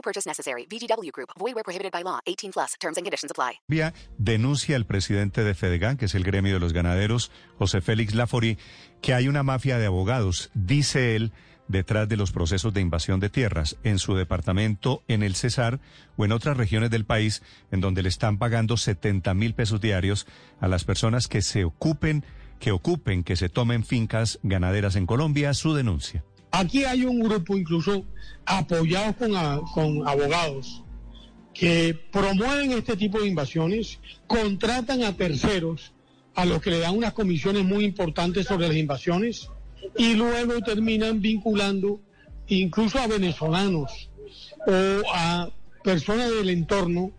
No purchase necessary. VGW Group. Void where prohibited by law. 18 plus. Terms and conditions apply. Colombia denuncia al presidente de Fedegan, que es el gremio de los ganaderos, José Félix Lafori, que hay una mafia de abogados, dice él, detrás de los procesos de invasión de tierras en su departamento, en el Cesar o en otras regiones del país, en donde le están pagando 70 mil pesos diarios a las personas que se ocupen, que ocupen, que se tomen fincas ganaderas en Colombia, su denuncia. Aquí hay un grupo incluso apoyado con, con abogados que promueven este tipo de invasiones, contratan a terceros a los que le dan unas comisiones muy importantes sobre las invasiones y luego terminan vinculando incluso a venezolanos o a personas del entorno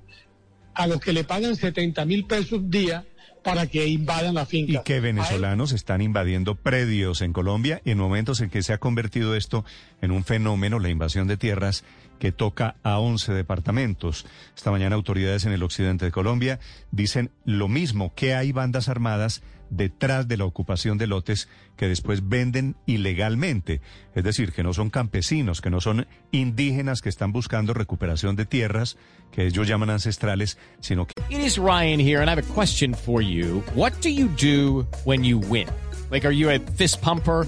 a los que le pagan 70 mil pesos día para que invadan la finca. Y que venezolanos están invadiendo predios en Colombia en momentos en que se ha convertido esto en un fenómeno, la invasión de tierras, que toca a 11 departamentos. Esta mañana autoridades en el occidente de Colombia dicen lo mismo, que hay bandas armadas detrás de la ocupación de lotes que después venden ilegalmente. Es decir, que no son campesinos, que no son indígenas que están buscando recuperación de tierras, que ellos llaman ancestrales, sino que It is Ryan here, and I have a question for you. What do you do when you win? Like, are you a fist pumper?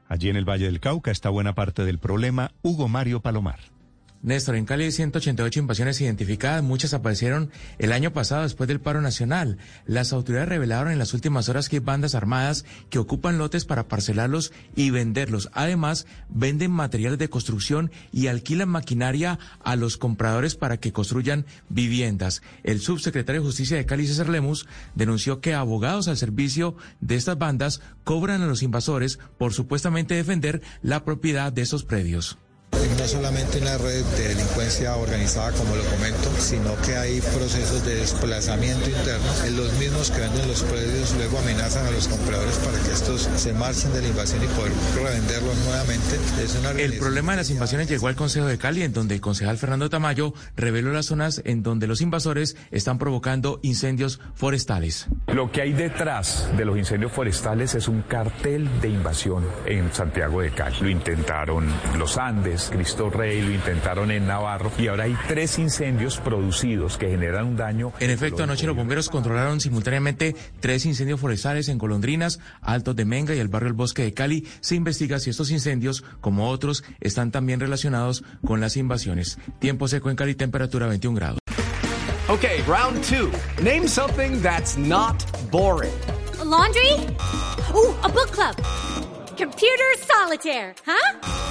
allí en el Valle del Cauca, está buena parte del problema. Hugo Mario Palomar. Néstor, en Cali hay 188 invasiones identificadas, muchas aparecieron el año pasado después del paro nacional. Las autoridades revelaron en las últimas horas que hay bandas armadas que ocupan lotes para parcelarlos y venderlos. Además, venden materiales de construcción y alquilan maquinaria a los compradores para que construyan viviendas. El subsecretario de Justicia de Cali, César Lemus, denunció que abogados al servicio de estas bandas cobran a los invasores por supuestamente defender la propiedad de esos predios. No solamente una red de delincuencia organizada, como lo comento, sino que hay procesos de desplazamiento interno. En los mismos que venden los predios luego amenazan a los compradores para que estos se marchen de la invasión y poder revenderlos nuevamente. Es una El problema de las invasiones llegó al Consejo de Cali, en donde el concejal Fernando Tamayo reveló las zonas en donde los invasores están provocando incendios forestales. Lo que hay detrás de los incendios forestales es un cartel de invasión en Santiago de Cali. Lo intentaron los Andes, Cristo Rey, lo intentaron en Navarro y ahora hay tres incendios producidos que generan un daño. En efecto, anoche los bomberos controlaron simultáneamente tres incendios forestales en Golondrinas, Altos de Menga y el barrio El Bosque de Cali. Se investiga si estos incendios, como otros, están también relacionados con las invasiones. Tiempo seco en Cali, temperatura 21 grados. Okay, round two. Name something that's not boring. laundry? Ooh, a book club. Computer solitaire, huh?